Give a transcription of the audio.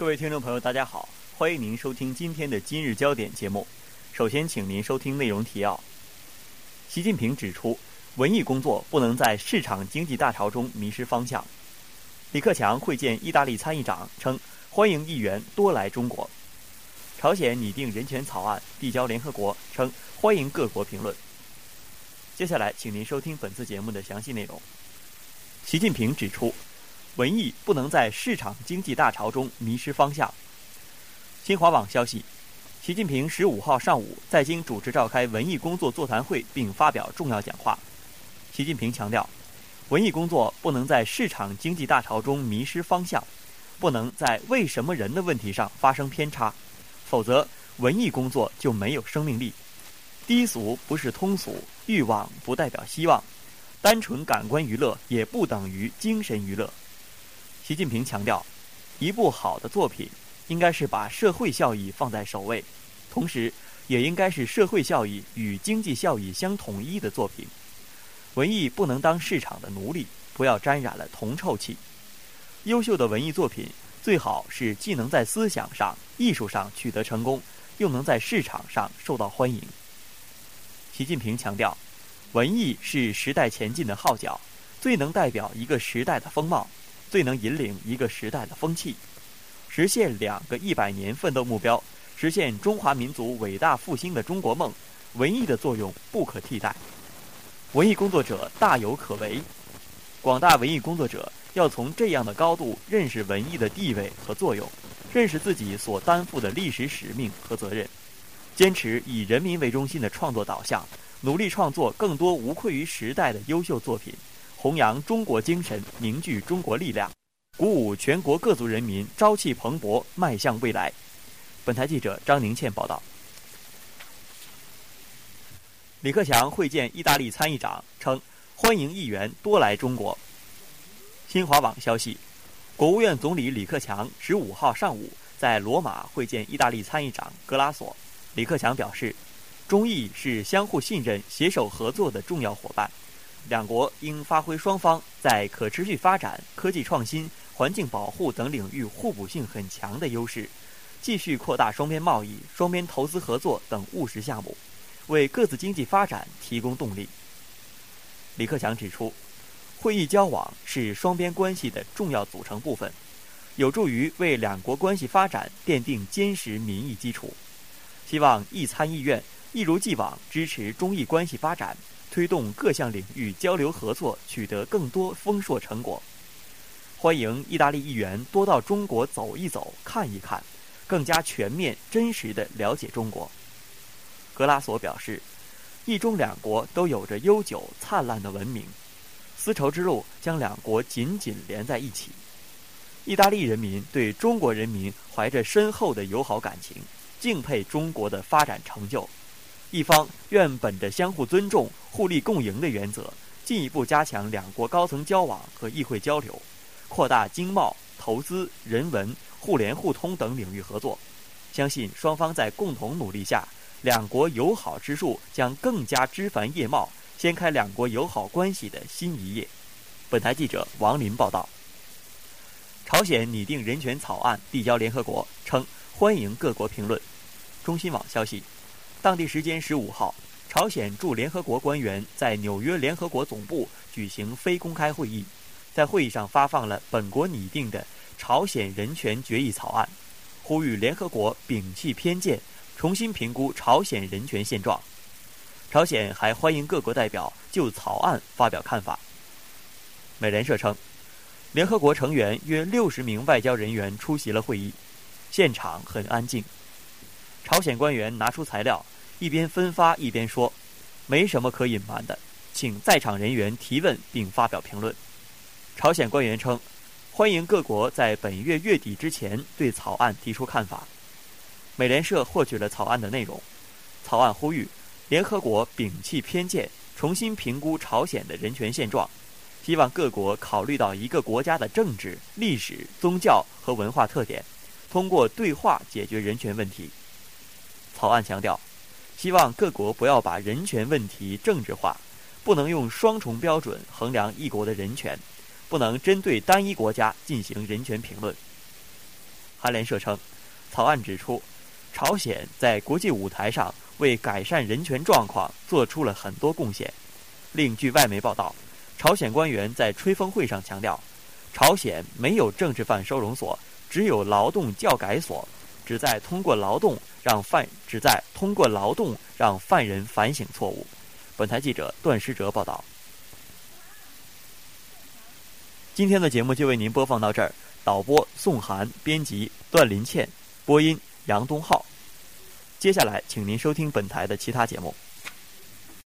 各位听众朋友，大家好，欢迎您收听今天的今日焦点节目。首先，请您收听内容提要。习近平指出，文艺工作不能在市场经济大潮中迷失方向。李克强会见意大利参议长，称欢迎议员多来中国。朝鲜拟定人权草案递交联合国，称欢迎各国评论。接下来，请您收听本次节目的详细内容。习近平指出，文艺不能在市场经济大潮中迷失方向。新华网消息。习近平十五号上午在京主持召开文艺工作座谈会，并发表重要讲话。习近平强调，文艺工作不能在市场经济大潮中迷失方向，不能在为什么人的问题上发生偏差，否则文艺工作就没有生命力。低俗不是通俗，欲望不代表希望，单纯感官娱乐也不等于精神娱乐。习近平强调，一部好的作品。应该是把社会效益放在首位，同时也应该是社会效益与经济效益相统一的作品。文艺不能当市场的奴隶，不要沾染了铜臭气。优秀的文艺作品最好是既能在思想上、艺术上取得成功，又能在市场上受到欢迎。习近平强调，文艺是时代前进的号角，最能代表一个时代的风貌，最能引领一个时代的风气。实现两个一百年奋斗目标，实现中华民族伟大复兴的中国梦，文艺的作用不可替代。文艺工作者大有可为，广大文艺工作者要从这样的高度认识文艺的地位和作用，认识自己所担负的历史使命和责任，坚持以人民为中心的创作导向，努力创作更多无愧于时代的优秀作品，弘扬中国精神，凝聚中国力量。鼓舞全国各族人民朝气蓬勃，迈向未来。本台记者张宁倩报道。李克强会见意大利参议长，称欢迎议员多来中国。新华网消息，国务院总理李克强十五号上午在罗马会见意大利参议长格拉索。李克强表示，中意是相互信任、携手合作的重要伙伴，两国应发挥双方在可持续发展、科技创新。环境保护等领域互补性很强的优势，继续扩大双边贸易、双边投资合作等务实项目，为各自经济发展提供动力。李克强指出，会议交往是双边关系的重要组成部分，有助于为两国关系发展奠定坚实民意基础。希望一参议院一如既往支持中意关系发展，推动各项领域交流合作取得更多丰硕成果。欢迎意大利议员多到中国走一走、看一看，更加全面、真实地了解中国。格拉索表示，意中两国都有着悠久灿烂的文明，丝绸之路将两国紧紧连在一起。意大利人民对中国人民怀着深厚的友好感情，敬佩中国的发展成就。一方愿本着相互尊重、互利共赢的原则，进一步加强两国高层交往和议会交流。扩大经贸、投资、人文、互联互通等领域合作，相信双方在共同努力下，两国友好之树将更加枝繁叶茂，掀开两国友好关系的新一页。本台记者王林报道。朝鲜拟定人权草案递交联合国，称欢迎各国评论。中新网消息，当地时间十五号，朝鲜驻联合国官员在纽约联合国总部举行非公开会议。在会议上发放了本国拟定的朝鲜人权决议草案，呼吁联合国摒弃偏见，重新评估朝鲜人权现状。朝鲜还欢迎各国代表就草案发表看法。美联社称，联合国成员约六十名外交人员出席了会议，现场很安静。朝鲜官员拿出材料，一边分发一边说：“没什么可隐瞒的，请在场人员提问并发表评论。”朝鲜官员称，欢迎各国在本月月底之前对草案提出看法。美联社获取了草案的内容，草案呼吁联合国摒弃偏见，重新评估朝鲜的人权现状，希望各国考虑到一个国家的政治、历史、宗教和文化特点，通过对话解决人权问题。草案强调，希望各国不要把人权问题政治化，不能用双重标准衡量一国的人权。不能针对单一国家进行人权评论。韩联社称，草案指出，朝鲜在国际舞台上为改善人权状况做出了很多贡献。另据外媒报道，朝鲜官员在吹风会上强调，朝鲜没有政治犯收容所，只有劳动教改所，旨在通过劳动让犯旨在通过劳动让犯人反省错误。本台记者段诗哲报道。今天的节目就为您播放到这儿。导播宋涵，编辑段林倩，播音杨东浩。接下来，请您收听本台的其他节目。